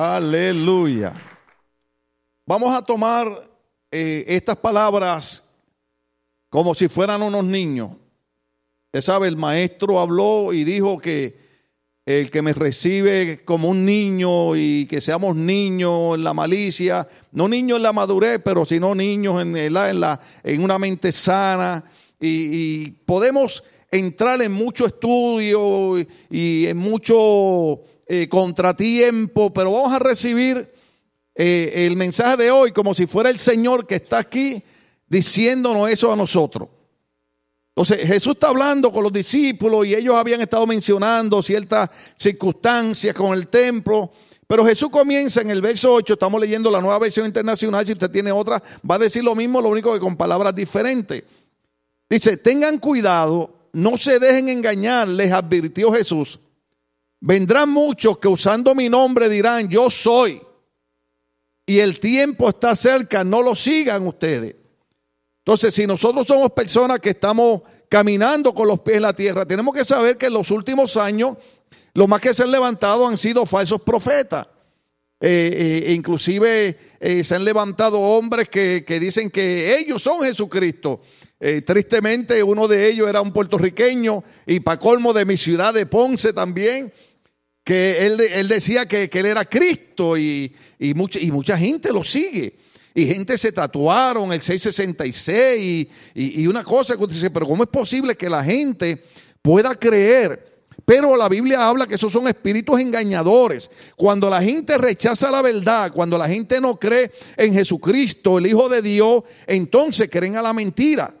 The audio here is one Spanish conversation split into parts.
Aleluya. Vamos a tomar eh, estas palabras como si fueran unos niños. Usted sabe, el maestro habló y dijo que el que me recibe como un niño y que seamos niños en la malicia, no niños en la madurez, pero sino niños en, la, en, la, en una mente sana. Y, podemos entrar en mucho estudio y, en mucho eh, contratiempo, pero vamos a recibir eh, el mensaje de hoy como si fuera el Señor que está aquí diciéndonos eso a nosotros. Entonces Jesús está hablando con los discípulos y ellos habían estado mencionando ciertas circunstancias con el templo. Pero Jesús comienza en el verso 8, estamos leyendo la nueva versión internacional, si usted tiene otra, va a decir lo mismo, lo único que con palabras diferentes. Dice, tengan cuidado, no se dejen engañar, les advirtió Jesús. Vendrán muchos que usando mi nombre dirán, yo soy. Y el tiempo está cerca, no lo sigan ustedes. Entonces, si nosotros somos personas que estamos caminando con los pies en la tierra, tenemos que saber que en los últimos años, lo más que se han levantado han sido falsos profetas. Eh, eh, inclusive eh, se han levantado hombres que, dicen que ellos son Jesucristo. tristemente uno de ellos era un puertorriqueño y para colmo de mi ciudad de Ponce también, que él, decía que, él era Cristo y, y, mucha, y mucha gente lo sigue y gente se tatuaron el 666 y, y, una cosa que usted dice, pero ¿cómo es posible que la gente pueda creer? Pero la Biblia habla que esos son espíritus engañadores. Cuando la gente rechaza la verdad, cuando la gente no cree en Jesucristo, el Hijo de Dios, entonces creen a la mentira.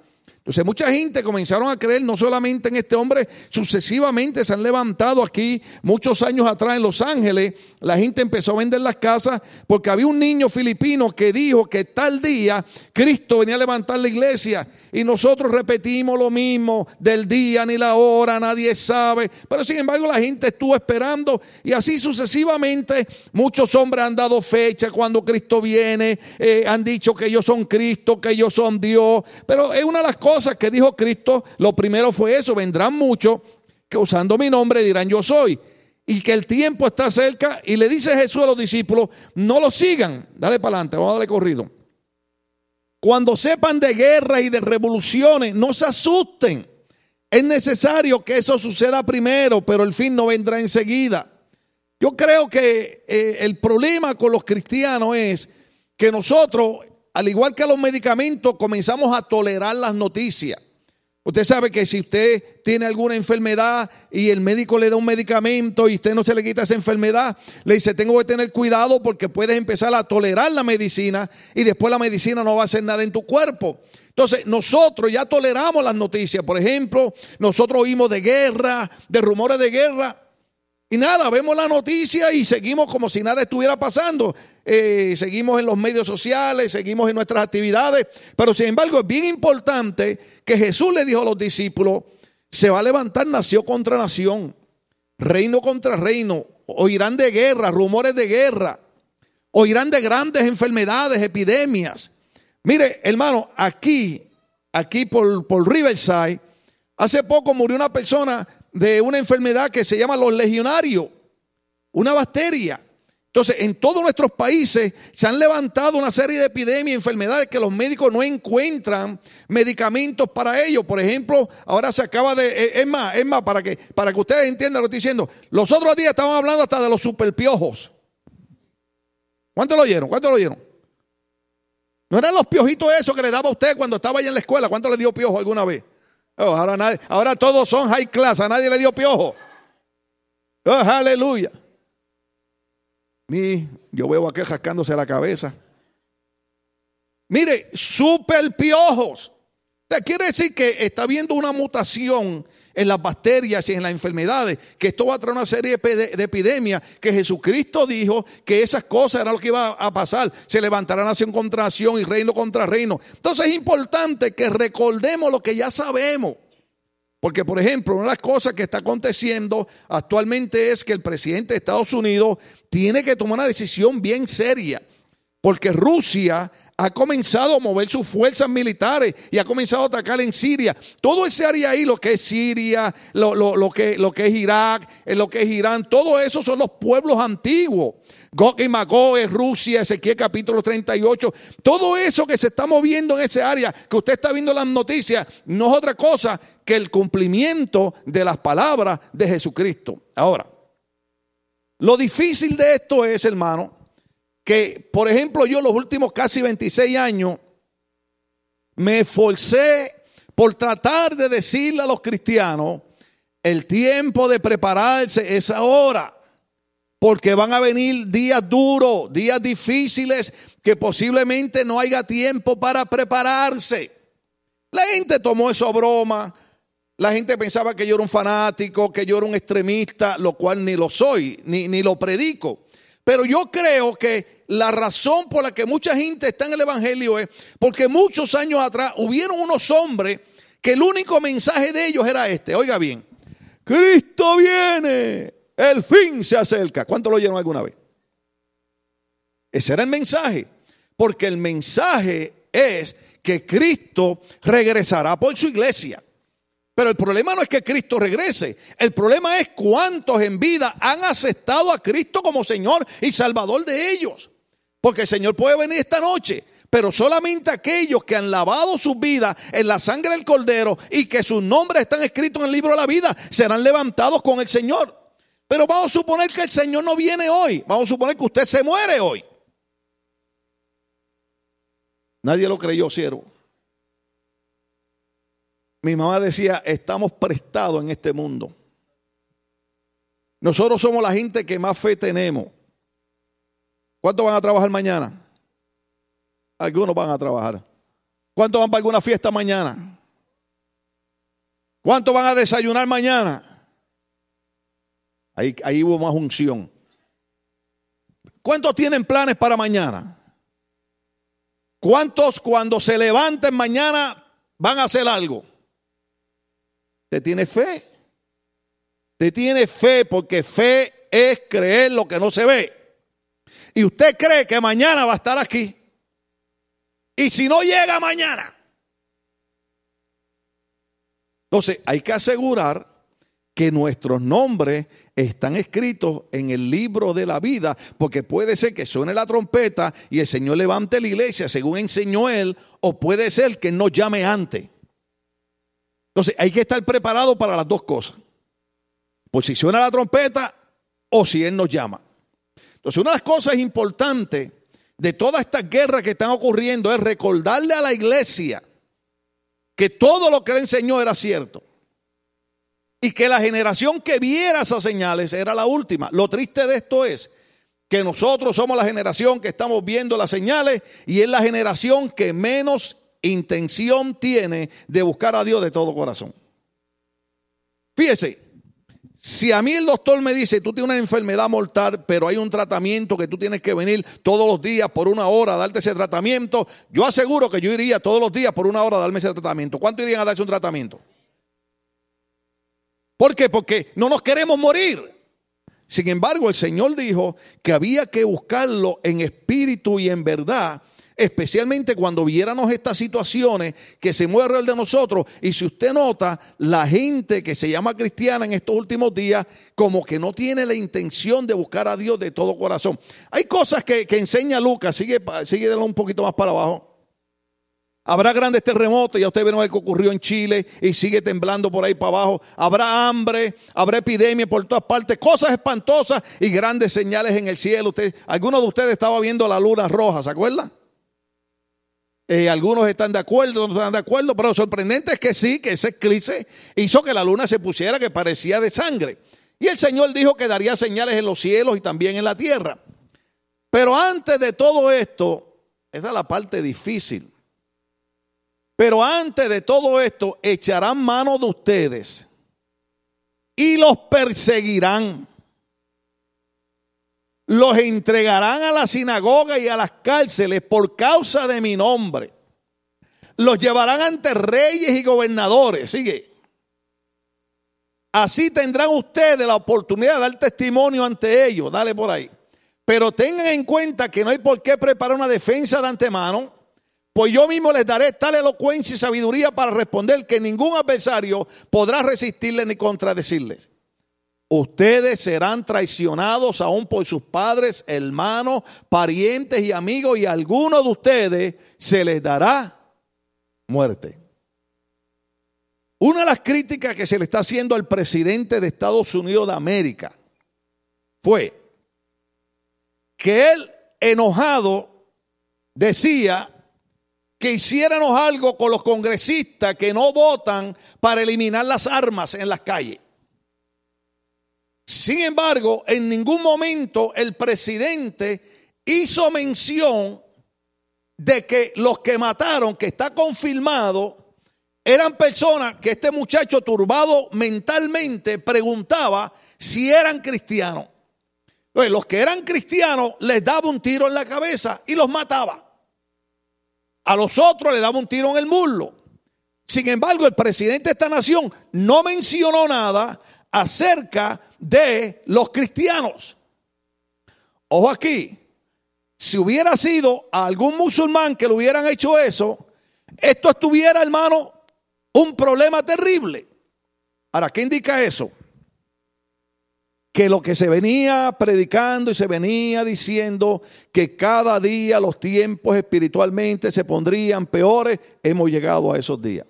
Entonces mucha gente comenzaron a creer no solamente en este hombre, sucesivamente se han levantado aquí muchos años atrás en Los Ángeles, la gente empezó a vender las casas porque había un niño filipino que dijo que tal día Cristo venía a levantar la iglesia y nosotros repetimos lo mismo del día ni la hora, nadie sabe, pero sin embargo la gente estuvo esperando y así sucesivamente muchos hombres han dado fecha cuando Cristo viene, eh, han dicho que ellos son Cristo, que ellos son Dios, pero es una de las cosas que dijo Cristo, lo primero fue eso, vendrán muchos que usando mi nombre dirán yo soy. Y que el tiempo está cerca y le dice Jesús a los discípulos, no lo sigan, dale para adelante, vamos a darle corrido. Cuando sepan de guerras y de revoluciones, no se asusten. Es necesario que eso suceda primero, pero el fin no vendrá enseguida. Yo creo que eh, el problema con los cristianos es que nosotros al igual que los medicamentos, comenzamos a tolerar las noticias. Usted sabe que si usted tiene alguna enfermedad y el médico le da un medicamento y usted no se le quita esa enfermedad, le dice, tengo que tener cuidado porque puedes empezar a tolerar la medicina y después la medicina no va a hacer nada en tu cuerpo. Entonces, nosotros ya toleramos las noticias. Por ejemplo, nosotros oímos de guerra, de rumores de guerra. Y nada, vemos la noticia y seguimos como si nada estuviera pasando. Eh, seguimos en los medios sociales, seguimos en nuestras actividades. Pero sin embargo es bien importante que Jesús le dijo a los discípulos, se va a levantar nación contra nación, reino contra reino. Oirán de guerra, rumores de guerra. Oirán de grandes enfermedades, epidemias. Mire, hermano, aquí, aquí por, por Riverside, hace poco murió una persona de una enfermedad que se llama los legionarios, una bacteria. Entonces, en todos nuestros países se han levantado una serie de epidemias y enfermedades que los médicos no encuentran medicamentos para ello. Por ejemplo, ahora se acaba de. Eh, es más, es más, para que, para que ustedes entiendan lo que estoy diciendo. Los otros días estaban hablando hasta de los superpiojos. ¿Cuántos lo oyeron? ¿Cuántos lo oyeron? ¿No eran los piojitos esos que le daba a usted cuando estaba allá en la escuela? ¿Cuántos le dio piojo alguna vez? Oh, ahora, nadie, ahora todos son high class, a nadie le dio piojo. Oh, aleluya. Mi, yo veo aquel jascándose la cabeza. Mire, super piojos. Quiere decir que está habiendo una mutación en las bacterias y en las enfermedades, que esto va a traer una serie de epidemias, que Jesucristo dijo que esas cosas eran lo que iba a pasar, se levantará nación contra nación y reino contra reino. Entonces es importante que recordemos lo que ya sabemos. Porque, por ejemplo, una de las cosas que está aconteciendo actualmente es que el presidente de Estados Unidos tiene que tomar una decisión bien seria. Porque Rusia ha comenzado a mover sus fuerzas militares y ha comenzado a atacar en Siria. Todo ese área ahí, lo que es Siria, lo, lo, que, lo que es Irak, eh, lo que es Irán, todo eso son los pueblos antiguos. Gog y Magog Rusia, Ezequiel capítulo 38. Todo eso que se está moviendo en ese área, que usted está viendo las noticias, no es otra cosa que el cumplimiento de las palabras de Jesucristo. Ahora, lo difícil de esto es, hermano, que, por ejemplo, yo los últimos casi 26 años me esforcé por tratar de decirle a los cristianos, el tiempo de prepararse es ahora, porque van a venir días duros, días difíciles, que posiblemente no haya tiempo para prepararse. La gente tomó eso a broma, la gente pensaba que yo era un fanático, que yo era un extremista, lo cual ni lo soy, ni, ni lo predico. Pero yo creo que la razón por la que mucha gente está en el Evangelio es porque muchos años atrás hubieron unos hombres que el único mensaje de ellos era este. Oiga bien, Cristo viene, el fin se acerca. ¿Cuánto lo oyeron alguna vez? Ese era el mensaje. Porque el mensaje es que Cristo regresará por su iglesia. Pero el problema no es que Cristo regrese. El problema es cuántos en vida han aceptado a Cristo como Señor y Salvador de ellos. Porque el Señor puede venir esta noche, pero solamente aquellos que han lavado sus vidas en la sangre del Cordero y que sus nombres están escritos en el libro de la vida serán levantados con el Señor. Pero vamos a suponer que el Señor no viene hoy. Vamos a suponer que usted se muere hoy. Nadie lo creyó, siervo. Mi mamá decía, estamos prestados en este mundo. Nosotros somos la gente que más fe tenemos. ¿Cuántos van a trabajar mañana? Algunos van a trabajar. ¿Cuántos van para alguna fiesta mañana? ¿Cuántos van a desayunar mañana? Ahí, ahí hubo más unción. ¿Cuántos tienen planes para mañana? ¿Cuántos cuando se levanten mañana van a hacer algo? ¿Te tiene fe? ¿Te tiene fe? Porque fe es creer lo que no se ve y usted cree que mañana va a estar aquí, y si no llega mañana, entonces hay que asegurar que nuestros nombres están escritos en el libro de la vida, porque puede ser que suene la trompeta y el Señor levante la iglesia según enseñó Él, o puede ser que no llame antes. Entonces hay que estar preparado para las dos cosas. Por si suena la trompeta o si Él nos llama. Entonces, una de las cosas importantes de todas estas guerras que están ocurriendo es recordarle a la iglesia que todo lo que le enseñó era cierto. Y que la generación que viera esas señales era la última. Lo triste de esto es que nosotros somos la generación que estamos viendo las señales y es la generación que menos intención tiene de buscar a Dios de todo corazón. Fíjese, si a mí el doctor me dice, tú tienes una enfermedad mortal, pero hay un tratamiento que tú tienes que venir todos los días por una hora a darte ese tratamiento, yo aseguro que yo iría todos los días por una hora a darme ese tratamiento. ¿Cuánto irían a darse un tratamiento? ¿Por qué? Porque no nos queremos morir. Sin embargo, el Señor dijo que había que buscarlo en espíritu y en verdad especialmente cuando viéramos estas situaciones que se mueve alrededor de nosotros. Y si usted nota, la gente que se llama cristiana en estos últimos días, como que no tiene la intención de buscar a Dios de todo corazón. Hay cosas que, enseña Lucas, sigue, sigue un poquito más para abajo. Habrá grandes terremotos, ya usted vieron lo que ocurrió en Chile y sigue temblando por ahí para abajo. Habrá hambre, habrá epidemia por todas partes, cosas espantosas y grandes señales en el cielo. Usted, algunos de ustedes estaba viendo la luna roja, ¿se acuerdan? Eh, algunos están de acuerdo, otros están de acuerdo, pero lo sorprendente es que sí, que ese eclipse hizo que la luna se pusiera que parecía de sangre. Y el Señor dijo que daría señales en los cielos y también en la tierra. Pero antes de todo esto, esa es la parte difícil. Pero antes de todo esto, echarán mano de ustedes y los perseguirán. Los entregarán a la sinagoga y a las cárceles por causa de mi nombre. Los llevarán ante reyes y gobernadores. Sigue. Así tendrán ustedes la oportunidad de dar testimonio ante ellos. Dale por ahí. Pero tengan en cuenta que no hay por qué preparar una defensa de antemano, pues yo mismo les daré tal elocuencia y sabiduría para responder que ningún adversario podrá resistirles ni contradecirles. Ustedes serán traicionados aún por sus padres, hermanos, parientes y amigos, y a algunos de ustedes se les dará muerte. Una de las críticas que se le está haciendo al presidente de Estados Unidos de América fue que él, enojado, decía que hiciéramos algo con los congresistas que no votan para eliminar las armas en las calles. Sin embargo, en ningún momento el presidente hizo mención de que los que mataron, que está confirmado, eran personas que este muchacho turbado mentalmente preguntaba si eran cristianos. Los que eran cristianos les daba un tiro en la cabeza y los mataba. A los otros le daba un tiro en el muslo. Sin embargo, el presidente de esta nación no mencionó nada acerca de los cristianos. Ojo aquí, si hubiera sido algún musulmán que le hubieran hecho eso, esto estuviera, hermano, un problema terrible. Ahora, ¿qué indica eso? Que lo que se venía predicando y se venía diciendo que cada día los tiempos espiritualmente se pondrían peores, hemos llegado a esos días.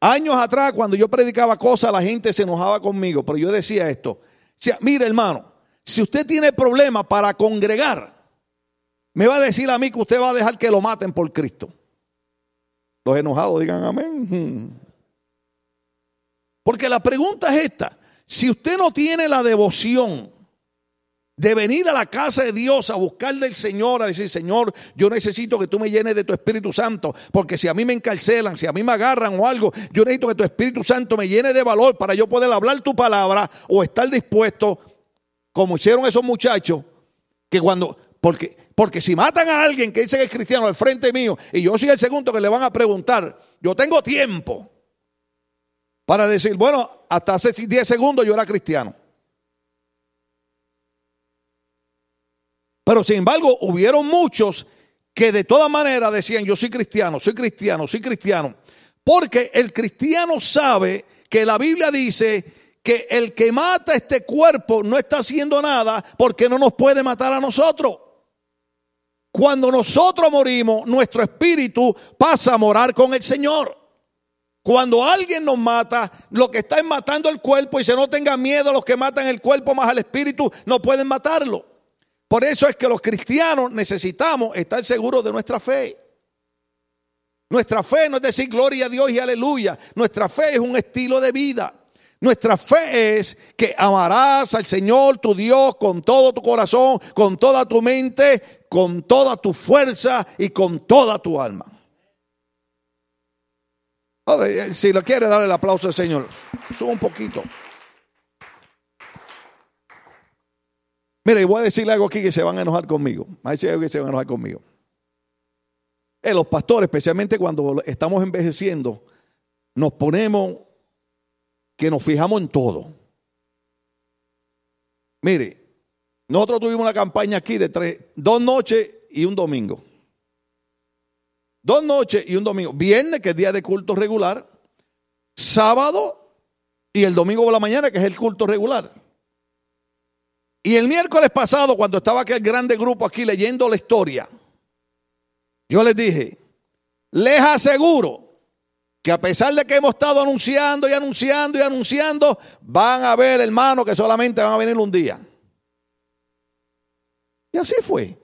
Años atrás, cuando yo predicaba cosas, la gente se enojaba conmigo, pero yo decía esto. Mire hermano, si usted tiene problemas para congregar, me va a decir a mí que usted va a dejar que lo maten por Cristo. Los enojados digan amén. Porque la pregunta es esta. Si usted no tiene la devoción de venir a la casa de Dios a buscar del Señor, a decir, Señor, yo necesito que tú me llenes de tu Espíritu Santo, porque si a mí me encarcelan, si a mí me agarran o algo, yo necesito que tu Espíritu Santo me llene de valor para yo poder hablar tu palabra o estar dispuesto, como hicieron esos muchachos, que cuando, porque, porque si matan a alguien que dice que es cristiano al frente mío y yo soy el segundo que le van a preguntar, yo tengo tiempo para decir, bueno, hasta hace 10 segundos yo era cristiano. Pero sin embargo, hubieron muchos que de todas maneras decían, yo soy cristiano, soy cristiano, soy cristiano. Porque el cristiano sabe que la Biblia dice que el que mata este cuerpo no está haciendo nada porque no nos puede matar a nosotros. Cuando nosotros morimos, nuestro espíritu pasa a morar con el Señor. Cuando alguien nos mata, lo que está es matando el cuerpo y se no tenga miedo los que matan el cuerpo más al espíritu, no pueden matarlo. Por eso es que los cristianos necesitamos estar seguros de nuestra fe. Nuestra fe no es decir gloria a Dios y aleluya. Nuestra fe es un estilo de vida. Nuestra fe es que amarás al Señor tu Dios con todo tu corazón, con toda tu mente, con toda tu fuerza y con toda tu alma. Si lo quiere, darle el aplauso al Señor. Sube un poquito. Mire, voy a decirle algo aquí que se van a enojar conmigo. decir algo que se van a enojar conmigo. Eh, los pastores, especialmente cuando estamos envejeciendo, nos ponemos que nos fijamos en todo. Mire, nosotros tuvimos una campaña aquí de tres, dos noches y un domingo. Dos noches y un domingo. Viernes, que es día de culto regular. Sábado y el domingo por la mañana, que es el culto regular. Y el miércoles pasado, cuando estaba aquel grande grupo aquí leyendo la historia, yo les dije, les aseguro que a pesar de que hemos estado anunciando y anunciando y anunciando, van a ver, hermanos, que solamente van a venir un día. Y así fue.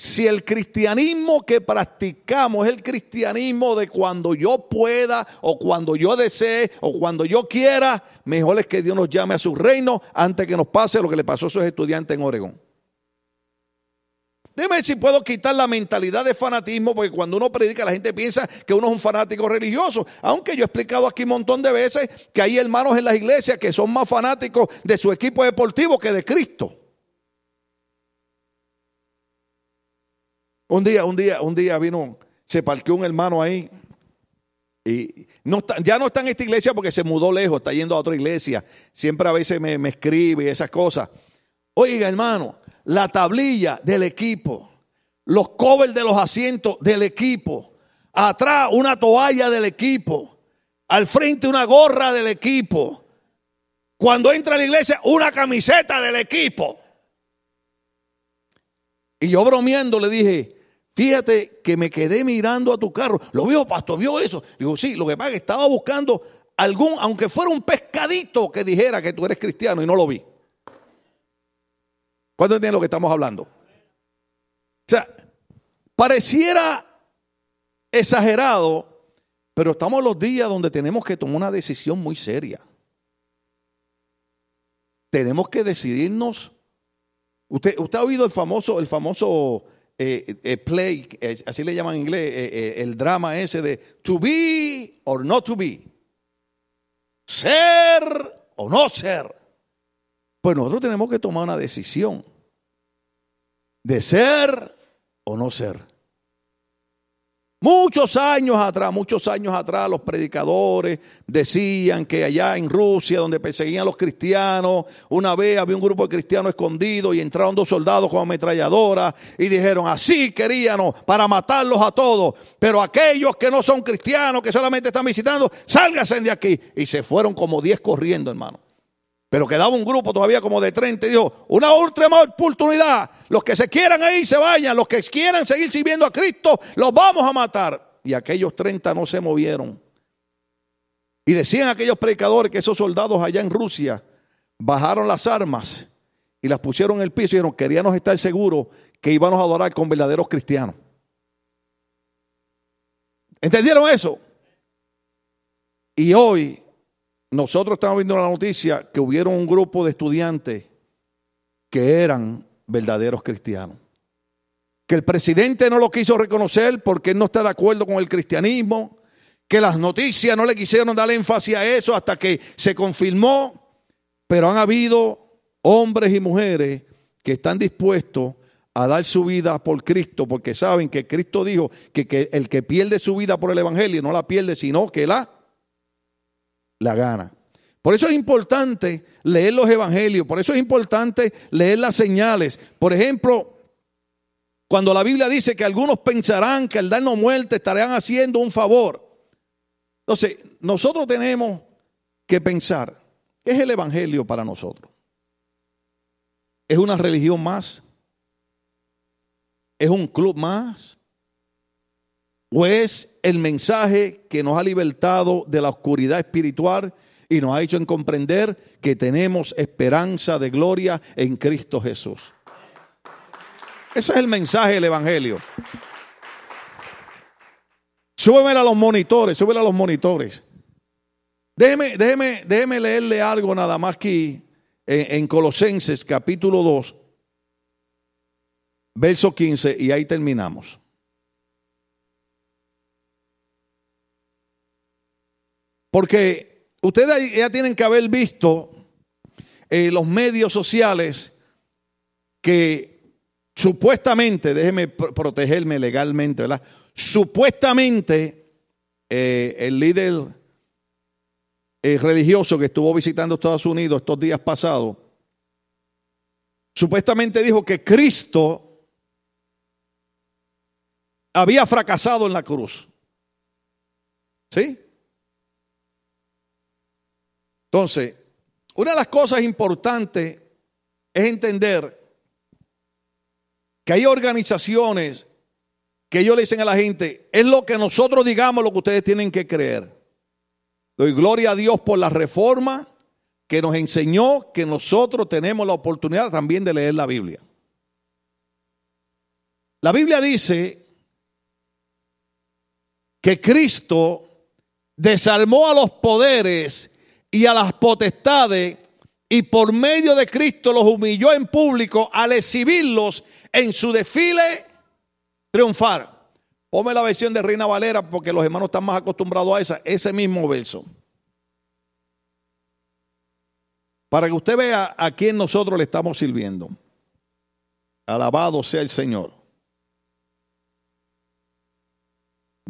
Si el cristianismo que practicamos es el cristianismo de cuando yo pueda o cuando yo desee o cuando yo quiera, mejor es que Dios nos llame a su reino antes que nos pase lo que le pasó a esos estudiantes en Oregón. Dime si puedo quitar la mentalidad de fanatismo, porque cuando uno predica la gente piensa que uno es un fanático religioso. Aunque yo he explicado aquí un montón de veces que hay hermanos en las iglesias que son más fanáticos de su equipo deportivo que de Cristo. Un día, un día, un día vino, se parqueó un hermano ahí. Y no ya no está en esta iglesia porque se mudó lejos, está yendo a otra iglesia. Siempre a veces me, me escribe esas cosas. Oiga, hermano, la tablilla del equipo. los covers de los asientos del equipo, atrás una toalla del equipo, al frente una gorra del equipo, cuando entra a la iglesia una camiseta del equipo. Y yo bromeando le dije, fíjate que me quedé mirando a tu carro. Lo vio, pastor, vio eso. Digo, sí, lo que pasa es que estaba buscando algún, aunque fuera un pescadito que dijera que tú eres cristiano y no lo vi. ¿Cuándo entienden lo que estamos hablando? O sea, pareciera exagerado, pero estamos los días donde tenemos que tomar una decisión muy seria. Tenemos que decidirnos Usted, usted ha oído el famoso, el famoso eh, eh, play, eh, así le llaman en inglés, el drama ese de to be or not to be. Ser o no ser. Pues nosotros tenemos que tomar una decisión de ser o no ser. Muchos años atrás, muchos años atrás, los predicadores decían que allá en Rusia, donde perseguían a los cristianos, una vez había un grupo de cristianos escondidos y entraron dos soldados con ametralladoras y dijeron, así queríamos para matarlos a todos, pero aquellos que no son cristianos, que solamente están visitando, sálganse de aquí. Y se fueron como diez corriendo, hermano. Pero quedaba un grupo todavía como de 30 y dijo, una última oportunidad. Los que se quieran ahí se vayan. Los que quieran seguir sirviendo a Cristo, los vamos a matar. Y aquellos 30 no se movieron. Y decían aquellos predicadores que esos soldados allá en Rusia bajaron las armas y las pusieron en el piso y dijeron, queríamos estar seguros que íbamos a adorar con verdaderos cristianos. ¿Entendieron eso? Y hoy nosotros estamos viendo la noticia que hubieron un grupo de estudiantes que eran verdaderos cristianos. Que el presidente no lo quiso reconocer porque él no está de acuerdo con el cristianismo. Que las noticias no le quisieron dar énfasis a eso hasta que se confirmó. Pero han habido hombres y mujeres que están dispuestos a dar su vida por Cristo porque saben que Cristo dijo que, que el que pierde su vida por el Evangelio no la pierde, sino que la la gana. Por eso es importante leer los evangelios, por eso es importante leer las señales. Por ejemplo, cuando la Biblia dice que algunos pensarán que al darnos muerte estarán haciendo un favor. Entonces, nosotros tenemos que pensar, ¿qué es el evangelio para nosotros? ¿Es una religión más? ¿Es un club más? ¿O es el mensaje que nos ha libertado de la oscuridad espiritual y nos ha hecho en comprender que tenemos esperanza de gloria en Cristo Jesús? Ese es el mensaje del Evangelio. Súbeme a los monitores, súbeme a los monitores. Déjeme, déjeme, déjeme leerle algo nada más que en, en Colosenses capítulo 2, verso 15, y ahí terminamos. Porque ustedes ya tienen que haber visto eh, los medios sociales que supuestamente, déjeme protegerme legalmente, ¿verdad? Supuestamente eh, el líder eh, religioso que estuvo visitando Estados Unidos estos días pasados, supuestamente dijo que Cristo había fracasado en la cruz. ¿Sí? Entonces, una de las cosas importantes es entender que hay organizaciones que ellos le dicen a la gente, es lo que nosotros digamos lo que ustedes tienen que creer. Doy gloria a Dios por la reforma que nos enseñó que nosotros tenemos la oportunidad también de leer la Biblia. La Biblia dice que Cristo desarmó a los poderes y a las potestades y por medio de Cristo los humilló en público al exhibirlos en su desfile triunfar. Ponme la versión de Reina Valera porque los hermanos están más acostumbrados a esa, ese mismo verso. Para que usted vea a quién nosotros le estamos sirviendo. Alabado sea el Señor.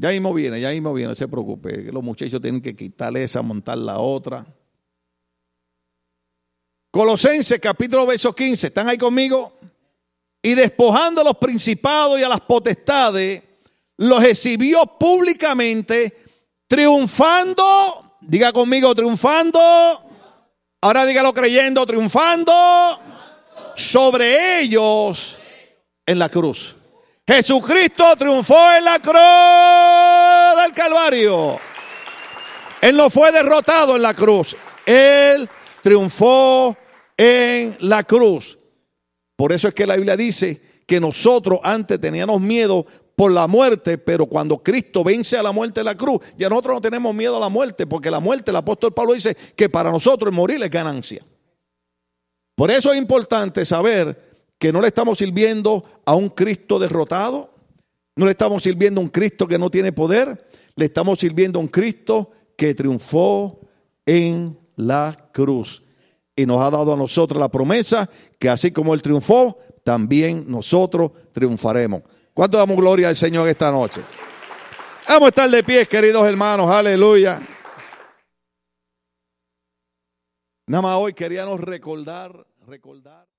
Ya mismo viene, ya mismo viene, no se preocupe. Los muchachos tienen que quitarle esa, montar la otra. Colosenses capítulo verso 15, ¿están ahí conmigo? y despojando a los principados y a las potestades, los exhibió públicamente, triunfando, diga conmigo, triunfando, ahora dígalo creyendo, triunfando sobre ellos en la cruz. Jesucristo triunfó en la cruz del Calvario. Él no fue derrotado en la cruz. Él triunfó en la cruz. Por eso es que la Biblia dice que nosotros antes teníamos miedo por la muerte, pero cuando Cristo vence a la muerte en la cruz, ya nosotros no tenemos miedo a la muerte, porque la muerte, el apóstol Pablo dice que para nosotros morir es ganancia. Por eso es importante saber que no le estamos sirviendo a un Cristo derrotado, no le estamos sirviendo a un Cristo que no tiene poder, le estamos sirviendo a un Cristo que triunfó en la cruz. Y nos ha dado a nosotros la promesa que así como Él triunfó, también nosotros triunfaremos. ¿Cuánto damos gloria al Señor esta noche? Vamos a estar de pie, queridos hermanos, aleluya. Nada más hoy queríamos recordar, recordar.